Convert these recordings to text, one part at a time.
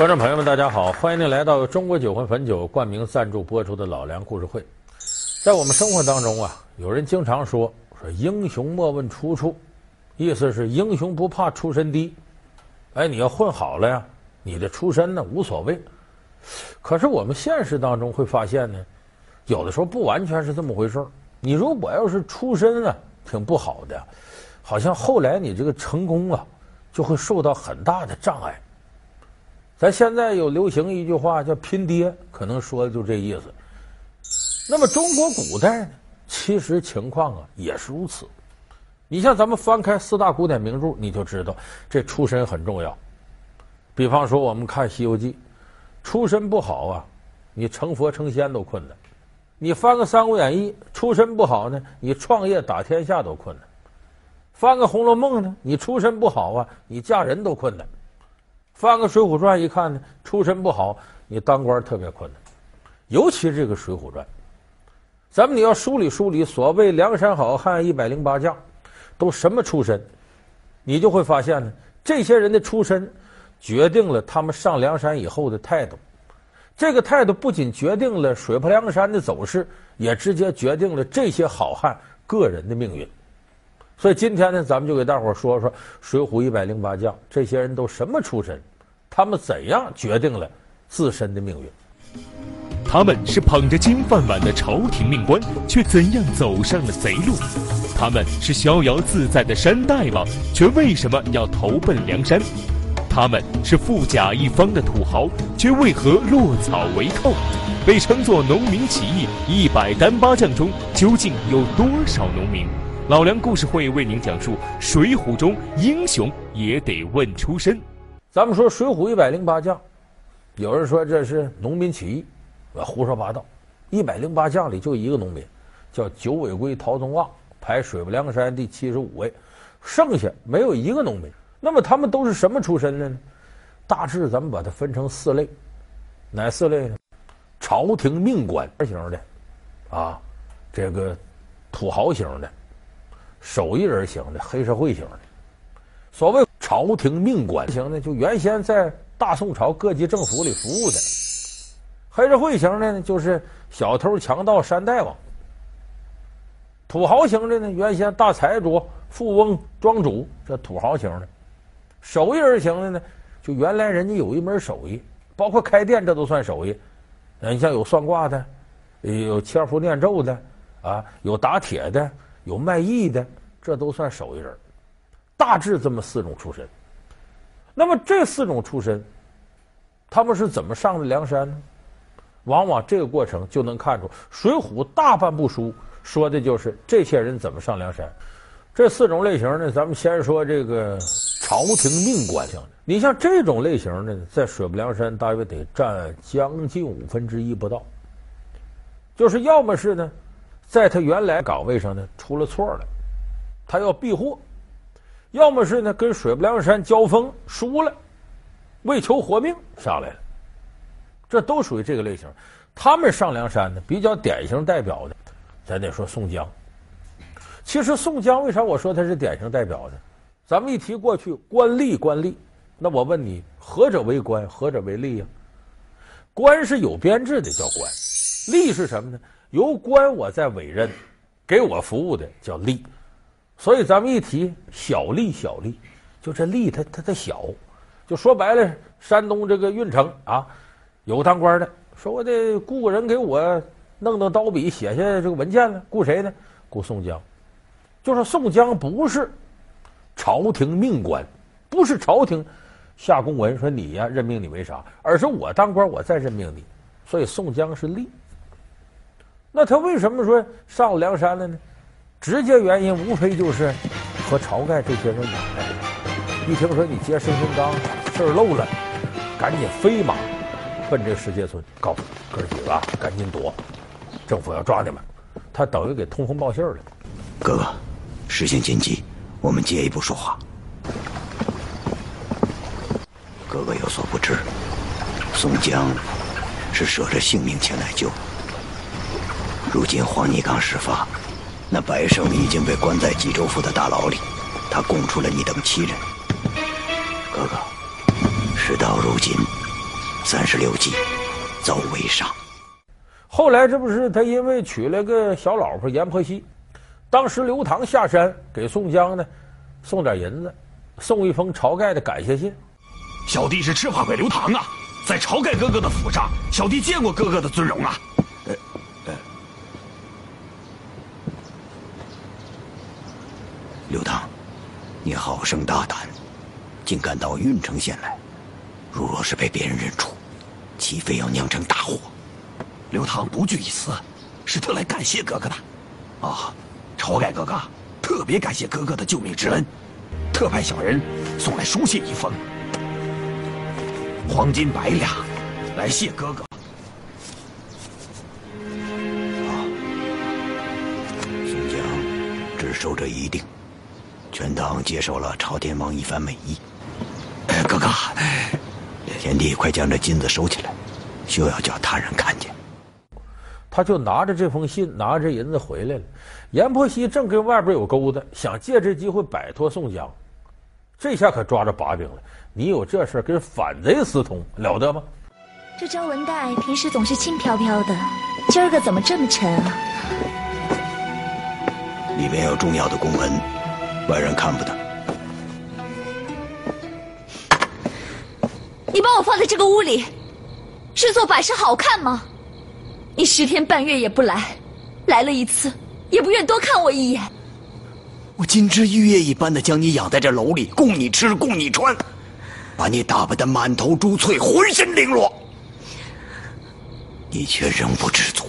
观众朋友们，大家好，欢迎您来到中国酒魂汾酒冠名赞助播出的老梁故事会。在我们生活当中啊，有人经常说说英雄莫问出处，意思是英雄不怕出身低。哎，你要混好了呀，你的出身呢无所谓。可是我们现实当中会发现呢，有的时候不完全是这么回事。你如果要是出身啊挺不好的，好像后来你这个成功啊就会受到很大的障碍。咱现在有流行一句话叫“拼爹”，可能说的就这意思。那么中国古代呢，其实情况啊也是如此。你像咱们翻开四大古典名著，你就知道这出身很重要。比方说，我们看《西游记》，出身不好啊，你成佛成仙都困难；你翻个《三国演义》，出身不好呢，你创业打天下都困难；翻个《红楼梦》呢，你出身不好啊，你嫁人都困难。翻个《水浒传》一看呢，出身不好，你当官特别困难。尤其这个《水浒传》，咱们你要梳理梳理，所谓梁山好汉一百零八将，都什么出身？你就会发现呢，这些人的出身决定了他们上梁山以后的态度。这个态度不仅决定了水泊梁山的走势，也直接决定了这些好汉个人的命运。所以今天呢，咱们就给大伙说说《水浒一百零八将》，这些人都什么出身？他们怎样决定了自身的命运？他们是捧着金饭碗的朝廷命官，却怎样走上了贼路？他们是逍遥自在的山大王，却为什么要投奔梁山？他们是富甲一方的土豪，却为何落草为寇？被称作农民起义一百单八将中，究竟有多少农民？老梁故事会为您讲述《水浒》中英雄也得问出身。咱们说《水浒》一百零八将，有人说这是农民起义，胡说八道。一百零八将里就一个农民，叫九尾龟陶宗旺，排水泊梁山第七十五位，剩下没有一个农民。那么他们都是什么出身的呢？大致咱们把它分成四类，哪四类呢？朝廷命官型的，啊，这个土豪型的，手艺人型的，黑社会型的，所谓。朝廷命官型的，就原先在大宋朝各级政府里服务的；黑社会型的呢，就是小偷强盗山大王；土豪型的呢，原先大财主、富翁、庄主，这土豪型的；手艺人型的呢，就原来人家有一门手艺，包括开店，这都算手艺。你像有算卦的，有签符念咒的，啊，有打铁的，有卖艺的，这都算手艺人。大致这么四种出身，那么这四种出身，他们是怎么上的梁山呢？往往这个过程就能看出，《水浒》大半部书说的就是这些人怎么上梁山。这四种类型呢，咱们先说这个朝廷命官型的。你像这种类型的，在水泊梁山大约得占将近五分之一不到。就是要么是呢，在他原来岗位上呢出了错了，他要避祸。要么是呢，跟水泊梁山交锋输了，为求活命上来了，这都属于这个类型。他们上梁山呢，比较典型代表的，咱得说宋江。其实宋江为啥我说他是典型代表的？咱们一提过去官吏官吏，那我问你，何者为官，何者为吏呀？官是有编制的，叫官；吏是什么呢？由官我在委任，给我服务的叫吏。所以咱们一提小吏，小吏，就这吏他他他小，就说白了，山东这个运城啊，有当官的，说我得雇个人给我弄弄刀笔写下这个文件呢，雇谁呢？雇宋江。就说宋江不是朝廷命官，不是朝廷下公文说你呀任命你为啥，而是我当官我再任命你，所以宋江是吏。那他为什么说上梁山了呢？直接原因无非就是和晁盖这些人有关。一听说你接生辰纲事儿漏了，赶紧飞马奔这石碣村，告诉哥几个赶紧躲，政府要抓你们。他等于给通风报信了。哥哥，事情紧急，我们借一步说话。哥哥有所不知，宋江是舍着性命前来救。如今黄泥岗事发。那白胜已经被关在济州府的大牢里，他供出了你等七人。哥哥，事到如今，三十六计，走为上。后来这不是他因为娶了个小老婆阎婆惜，当时刘唐下山给宋江呢送点银子，送一封晁盖的感谢信。小弟是赤发鬼刘唐啊，在晁盖哥哥的府上，小弟见过哥哥的尊容啊。呃呃，刘唐，你好生大胆，竟敢到郓城县来，如若是被别人认出，岂非要酿成大祸？刘唐不惧一死，是特来感谢哥哥的。啊，晁盖哥哥特别感谢哥哥的救命之恩，特派小人送来书信一封。黄金百两，来谢哥哥。啊，宋江只收这一锭，全当接受了朝天王一番美意。哎，哥哥，贤弟快将这金子收起来，休要叫他人看见。他就拿着这封信，拿着银子回来了。阎婆惜正跟外边有勾搭，想借这机会摆脱宋江，这下可抓着把柄了。你有这事跟反贼私通了得吗？这张文带平时总是轻飘飘的，今儿个怎么这么沉啊？里面有重要的公文，外人看不得。你把我放在这个屋里，是做摆设好看吗？你十天半月也不来，来了一次也不愿多看我一眼。我金枝玉叶一般的将你养在这楼里，供你吃，供你穿。把你打扮的满头珠翠，浑身绫罗，你却仍不知足，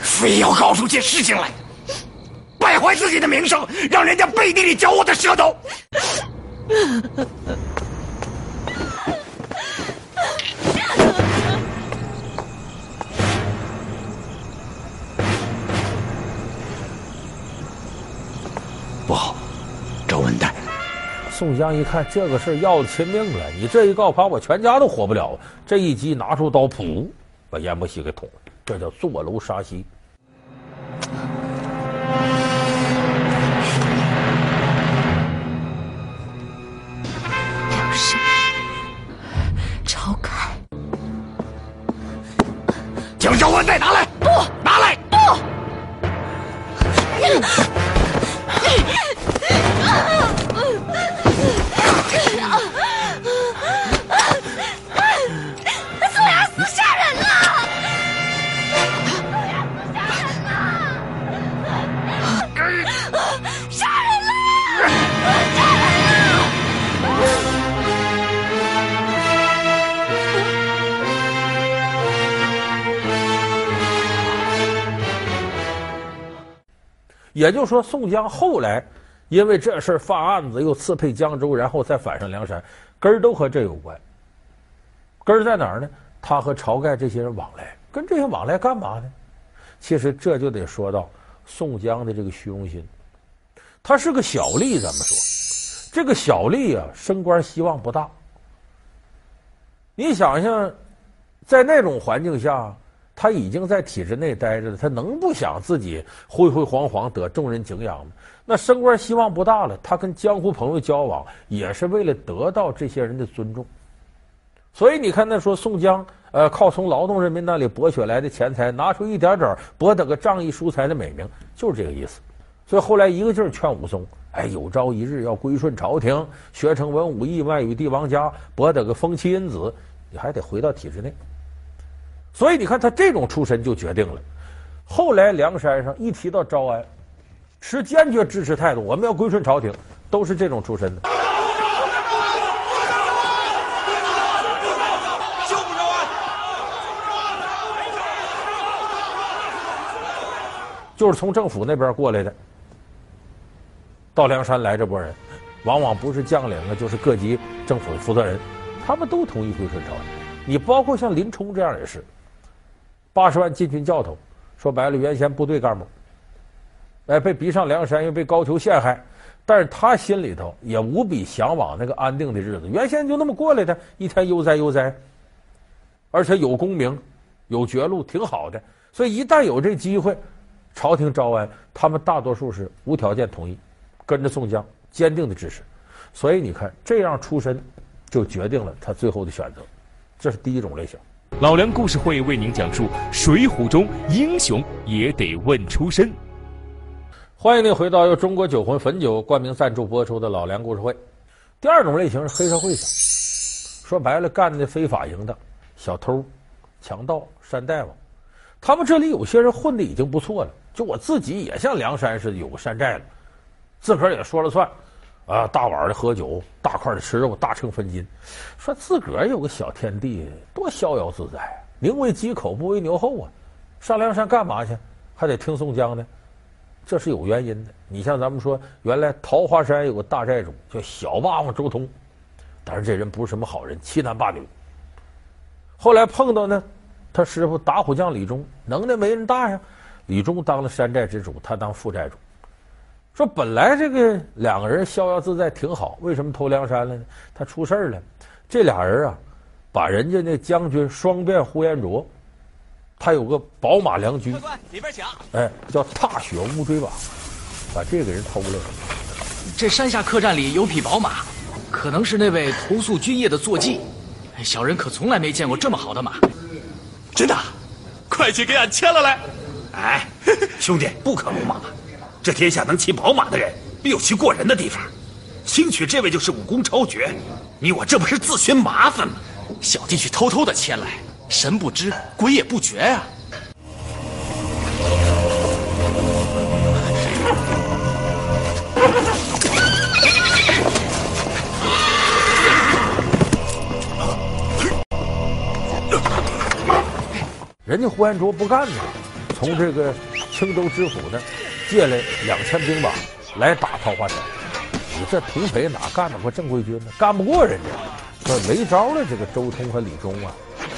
非要搞出些事情来，败坏自己的名声，让人家背地里嚼我的舌头。不好，找文带。宋江一看这个事儿要了亲命了，你这一告，发我全家都活不了。这一击，拿出刀，噗，把阎婆惜给捅了。这叫坐楼杀妻。也就说，宋江后来因为这事儿犯案子，又刺配江州，然后再反上梁山，根儿都和这有关。根儿在哪儿呢？他和晁盖这些人往来，跟这些往来干嘛呢？其实这就得说到宋江的这个虚荣心。他是个小吏，咱们说，这个小吏啊，升官希望不大。你想想，在那种环境下。他已经在体制内待着了，他能不想自己辉辉煌煌得众人敬仰吗？那升官希望不大了，他跟江湖朋友交往也是为了得到这些人的尊重。所以你看，那说宋江，呃，靠从劳动人民那里博取来的钱财，拿出一点点博得个仗义疏财的美名，就是这个意思。所以后来一个劲儿劝武松，哎，有朝一日要归顺朝廷，学成文武艺，外与帝王家，博得个风妻恩子，你还得回到体制内。所以你看，他这种出身就决定了，后来梁山上一提到招安，持坚决支持态度，我们要归顺朝廷，都是这种出身的。就，是从政府那边过来的，到梁山来这波人，往往不是将领啊，就是各级政府的负责人，他们都同意归顺朝廷。你包括像林冲这样也是。八十万禁军教头，说白了，原先部队干部，哎，被逼上梁山，又被高俅陷害，但是他心里头也无比向往那个安定的日子。原先就那么过来的，一天悠哉悠哉，而且有功名，有爵禄，挺好的。所以一旦有这机会，朝廷招安，他们大多数是无条件同意，跟着宋江，坚定的支持。所以你看，这样出身，就决定了他最后的选择。这是第一种类型。老梁故事会为您讲述《水浒》中英雄也得问出身。欢迎您回到由中国酒魂汾酒冠名赞助播出的老梁故事会。第二种类型是黑社会型，说白了，干的非法型的小偷、强盗、山大王。他们这里有些人混的已经不错了，就我自己也像梁山似的有个山寨了，自个儿也说了算。啊，大碗的喝酒，大块的吃肉，大秤分金，说自个儿有个小天地，多逍遥自在。宁为鸡口，不为牛后啊！上梁山干嘛去？还得听宋江呢？这是有原因的。你像咱们说，原来桃花山有个大寨主叫小霸王周通，但是这人不是什么好人，欺男霸女。后来碰到呢，他师傅打虎将李忠，能耐没人大呀。李忠当了山寨之主，他当副寨主。说本来这个两个人逍遥自在挺好，为什么投梁山了呢？他出事了，这俩人啊，把人家那将军双变呼延灼，他有个宝马良驹，里边请，哎，叫踏雪乌骓马，把这个人偷了。这山下客栈里有匹宝马，可能是那位投宿军夜的坐骑。小人可从来没见过这么好的马，真的，快去给俺牵了来。哎，兄弟，不可鲁莽。这天下能骑宝马的人，必有其过人的地方。兴许这位就是武功超绝，你我这不是自寻麻烦吗？小弟去偷偷的牵来，神不知鬼也不觉呀、人家呼延灼不干呢，从这个青州知府那。借来两千兵马来打桃花山，你这土匪哪干得过正规军呢？干不过人家，说没招了。这个周通和李忠啊，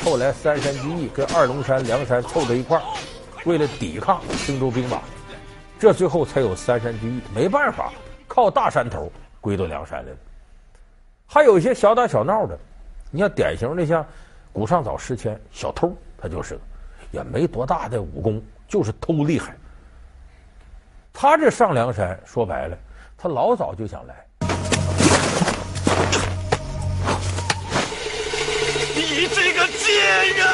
后来三山聚义跟二龙山、梁山凑在一块儿，为了抵抗青州兵马，这最后才有三山聚义。没办法，靠大山头归到梁山来了。还有一些小打小闹的，你像典型的像古上早时迁小偷，他就是，也没多大的武功，就是偷厉害。他这上梁山，说白了，他老早就想来。你这个贱人！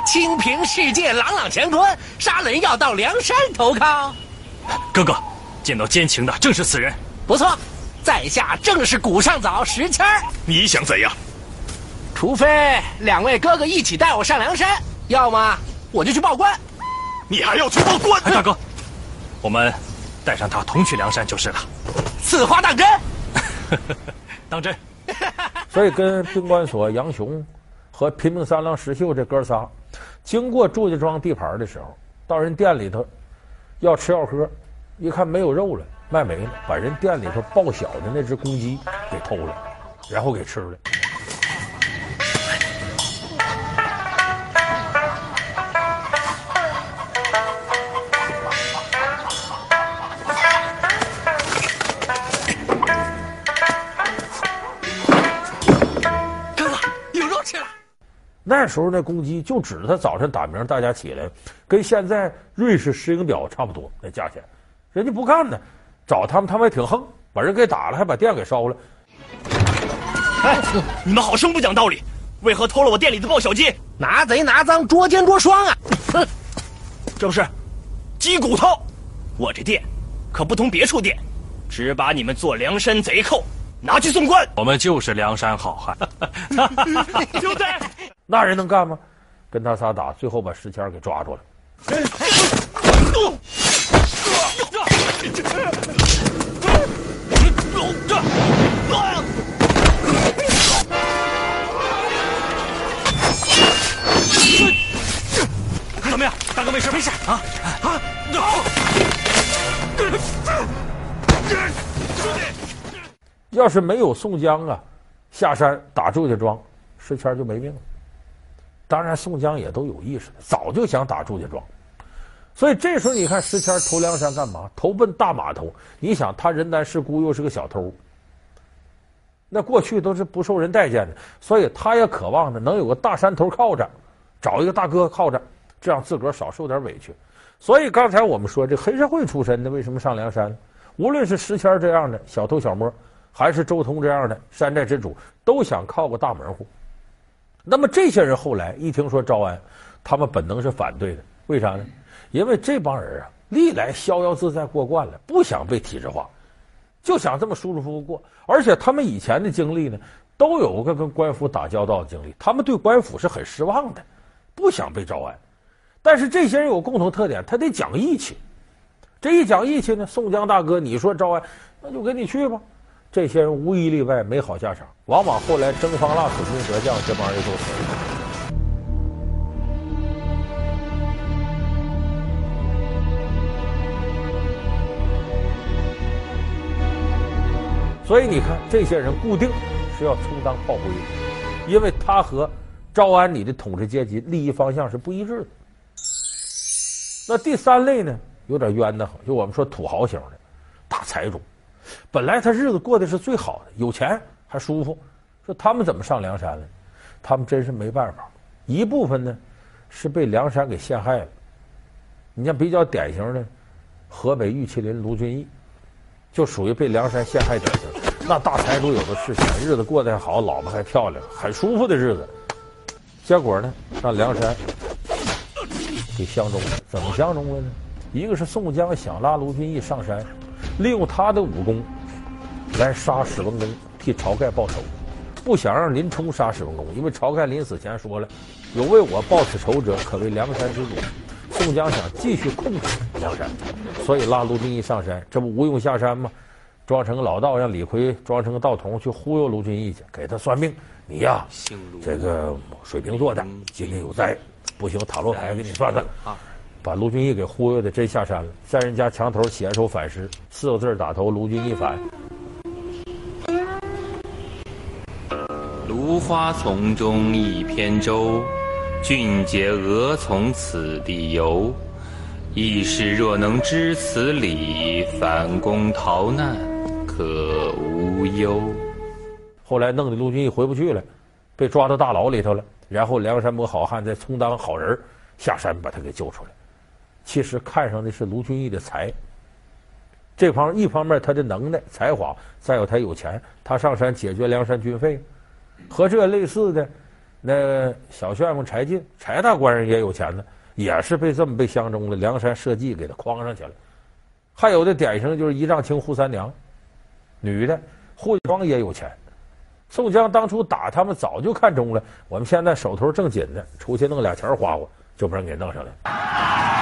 清平世界朗朗乾坤，杀人要到梁山投靠。哥哥，见到奸情的正是此人。不错，在下正是古上早石谦儿。你想怎样？除非两位哥哥一起带我上梁山，要么我就去报官。你还要去报官？大哥，我们带上他同去梁山就是了。此话当真？当真。所以跟兵官所杨雄和拼命三郎石秀这哥仨，经过祝家庄地盘的时候，到人店里头要吃要喝，一看没有肉了，卖没了，把人店里头报晓的那只公鸡给偷了，然后给吃了。那时候那公鸡就指着他早晨打鸣，大家起来，跟现在瑞士石英表差不多那价钱。人家不干呢，找他们他们还挺横，把人给打了，还把店给烧了。哎，你们好生不讲道理，为何偷了我店里的报小鸡？拿贼拿赃，捉奸捉双啊！哼，这不是鸡骨头。我这店可不同别处店，只把你们做梁山贼寇拿去送官。我们就是梁山好汉，兄弟。那人能干吗？跟他仨打，最后把石谦给抓住了。怎么样，大哥没事？没事。啊？啊！要是没有宋江啊，下山打祝家庄，石谦就没命了。当然，宋江也都有意识，早就想打祝家庄，所以这时候你看石谦投梁山干嘛？投奔大码头。你想，他人单势孤，又是个小偷，那过去都是不受人待见的，所以他也渴望着，能有个大山头靠着，找一个大哥靠着，这样自个儿少受点委屈。所以刚才我们说，这黑社会出身的为什么上梁山？无论是石谦这样的小偷小摸，还是周通这样的山寨之主，都想靠个大门户。那么这些人后来一听说招安，他们本能是反对的。为啥呢？因为这帮人啊，历来逍遥自在过惯了，不想被体制化，就想这么舒舒服服过。而且他们以前的经历呢，都有个跟官府打交道的经历，他们对官府是很失望的，不想被招安。但是这些人有共同特点，他得讲义气。这一讲义气呢，宋江大哥，你说招安，那就跟你去吧。这些人无一例外没好下场，往往后来征方腊、损兵折将，这帮人都死了。所以你看，这些人固定是要充当炮灰的，因为他和招安你的统治阶级利益方向是不一致的。那第三类呢，有点冤得慌，就我们说土豪型的大财主，本来他日子过得是最好的，有钱还舒服，说他们怎么上梁山了？他们真是没办法。一部分呢是被梁山给陷害了。你像比较典型的河北玉麒麟卢俊义，就属于被梁山陷害典型。那大财主有的是钱，日子过得还好，老婆还漂亮，很舒服的日子。结果呢，让梁山。给相中了，怎么相中了呢？一个是宋江想拉卢俊义上山，利用他的武功来杀史文恭，替晁盖报仇，不想让林冲杀史文恭，因为晁盖临死前说了，有为我报此仇者，可为梁山之主。宋江想继续控制梁山，所以拉卢俊义上山，这不吴用下山吗？装成个老道，让李逵装成个道童去忽悠卢俊义去，给他算命。你呀，这个水瓶座的，今天有灾。不行，塔罗牌给你算算啊！把卢俊义给忽悠的真下山了，在人家墙头写一首反诗，四个字打头：卢俊义反。芦花丛中一扁舟，俊杰俄从此地游。义士若能知此理，反攻逃难可无忧。后来弄得卢俊义回不去了，被抓到大牢里头了。然后梁山伯好汉再充当好人下山把他给救出来。其实看上的是卢俊义的才。这方一方面他的能耐才华，再有他有钱，他上山解决梁山军费。和这类似的，那小旋风柴进，柴大官人也有钱呢，也是被这么被相中了。梁山设计给他框上去了。还有的典型就是一丈青扈三娘，女的扈家庄也有钱。宋江当初打他们，早就看中了。我们现在手头正紧的，出去弄俩钱花花，就把人给弄上来。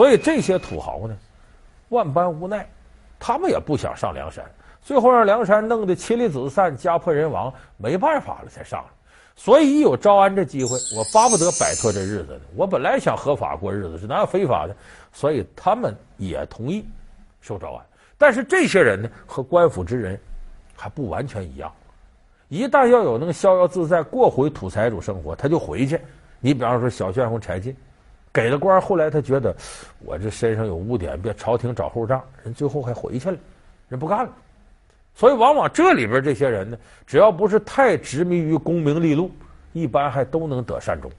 所以这些土豪呢，万般无奈。他们也不想上梁山，最后让梁山弄得妻离子散、家破人亡，没办法了才上来。所以一有招安这机会，我巴不得摆脱这日子呢。我本来想合法过日子，是哪有非法的？所以他们也同意受招安。但是这些人呢，和官府之人还不完全一样。一旦要有能逍遥自在过回土财主生活，他就回去。你比方说小旋风柴进。给了官，后来他觉得我这身上有污点，别朝廷找后账，人最后还回去了，人不干了。所以往往这里边这些人呢，只要不是太执迷于功名利禄，一般还都能得善终。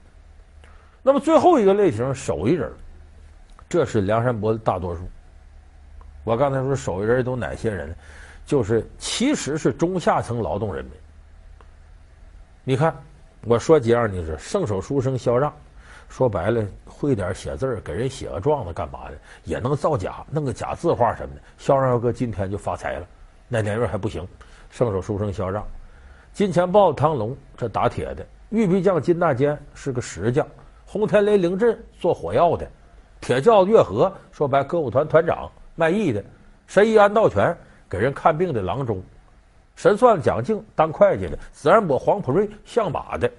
那么最后一个类型，手艺人，这是梁山伯的大多数。我刚才说手艺人都哪些人呢？就是其实是中下层劳动人民。你看，我说几样，你说圣手书生萧让。说白了，会点写字，给人写个状子干嘛的，也能造假，弄个假字画什么的。肖让要搁今天就发财了，那年月还不行。圣手书生肖让，金钱豹汤龙这打铁的，玉壁匠金大坚是个石匠，轰天雷凌震做火药的，铁轿子月和说白歌舞团团长卖艺的，神医安道全给人看病的郎中，神算子蒋静当会计的，自然伯黄普瑞相马的。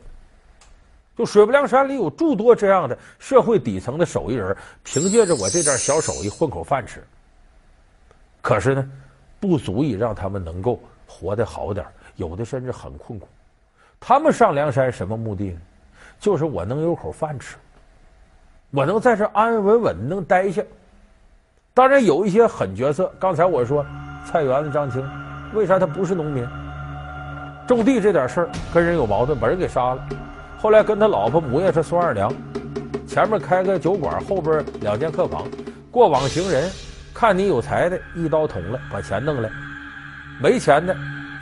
就水泊梁山里有诸多这样的社会底层的手艺人，凭借着我这点小手艺混口饭吃。可是呢，不足以让他们能够活得好点，有的甚至很困苦。他们上梁山什么目的呢？就是我能有口饭吃。我能在这安安稳稳能待下。当然有一些狠角色，刚才我说菜园子张青，为啥他不是农民？种地这点事儿跟人有矛盾，把人给杀了。后来跟他老婆母亲是孙二娘，前面开个酒馆，后边两间客房。过往行人看你有财的，一刀捅了，把钱弄来；没钱的，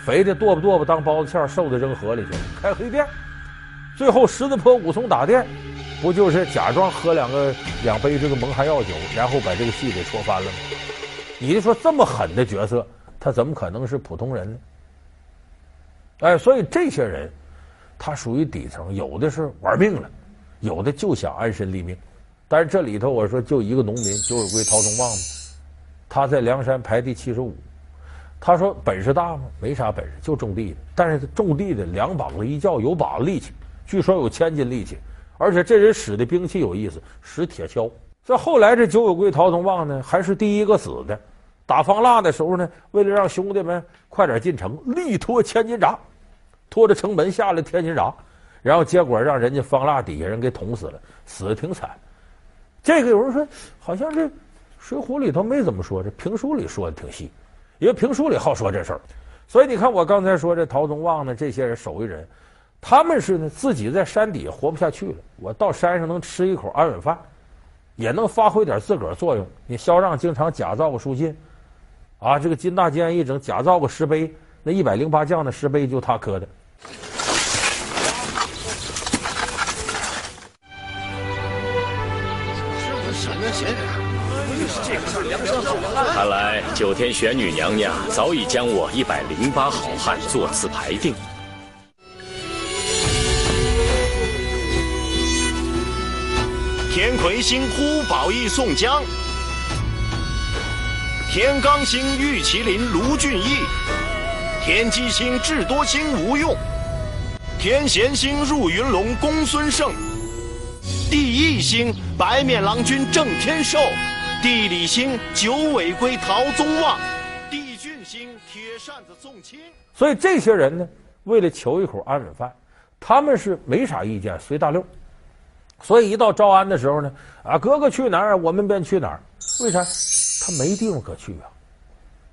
肥的剁吧剁吧当包子馅，瘦的扔河里去了，开黑店。最后十字坡武松打店，不就是假装喝两个两杯这个蒙汗药酒，然后把这个戏给戳翻了吗？你就说这么狠的角色，他怎么可能是普通人呢？哎，所以这些人，他属于底层，有的是玩命了，有的就想安身立命。但是这里头，我说就一个农民九尾龟陶宗旺，他在梁山排第七十五。他说本事大吗？没啥本事，就种地的。但是种地的两膀子一叫有把子力气，据说有千斤力气，而且这人使的兵器有意思，使铁锹。这后来这九尾龟陶宗旺呢，还是第一个死的。打方腊的时候呢，为了让兄弟们快点进城，力拖千斤闸。拖着城门下了天津闸，然后结果让人家方腊底下人给捅死了，死的挺惨。这个有人说，好像这《水浒》里头没怎么说，这评书里说的挺细，因为评书里好说这事儿。所以你看，我刚才说这陶宗旺呢，这些人手艺人，他们是呢自己在山底下活不下去了，我到山上能吃一口安稳饭，也能发挥点自个儿作用。你萧让经常假造个书信，啊，这个金大坚一整假造个石碑，那一百零八将的石碑就他刻的。九天玄女娘娘早已将我一百零八好汉座次排定。天魁星呼保义宋江，天罡星玉麒麟卢俊义，天机星智多星吴用，天闲星入云龙公孙胜，地义星白面郎君郑天寿。地理星九尾龟陶宗旺，地俊星铁扇子宋清。所以这些人呢，为了求一口安稳饭，他们是没啥意见，随大溜。所以一到招安的时候呢，啊，哥哥去哪儿，我们便去哪儿。为啥？他没地方可去啊。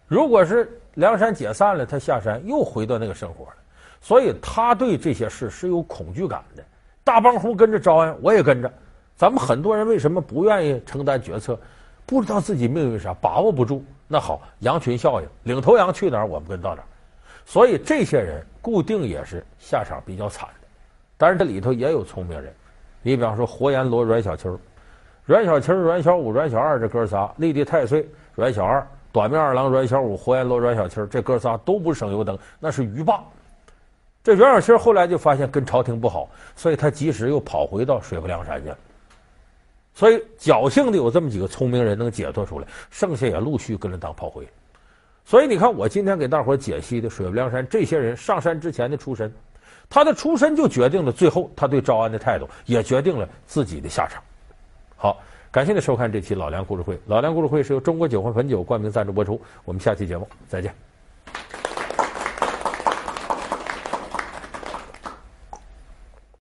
如果是梁山解散了，他下山又回到那个生活了。所以他对这些事是有恐惧感的。大帮户跟着招安，我也跟着。咱们很多人为什么不愿意承担决策？不知道自己命运啥，把握不住。那好，羊群效应，领头羊去哪儿，我们跟到哪儿。所以这些人固定也是下场比较惨的。但是这里头也有聪明人，你比方说活阎罗阮小七、阮小七、阮小五、阮小二这哥仨，立地太岁阮小二、短命二郎阮小五、活阎罗阮小七这哥仨都不是省油灯，那是鱼霸。这阮小七后来就发现跟朝廷不好，所以他及时又跑回到水泊梁山去了。所以侥幸的有这么几个聪明人能解脱出来，剩下也陆续跟着当炮灰。所以你看，我今天给大伙解析的水泊梁山这些人上山之前的出身，他的出身就决定了最后他对招安的态度，也决定了自己的下场。好，感谢您收看这期老梁故事会。老梁故事会是由中国酒魂汾酒冠名赞助播出。我们下期节目再见。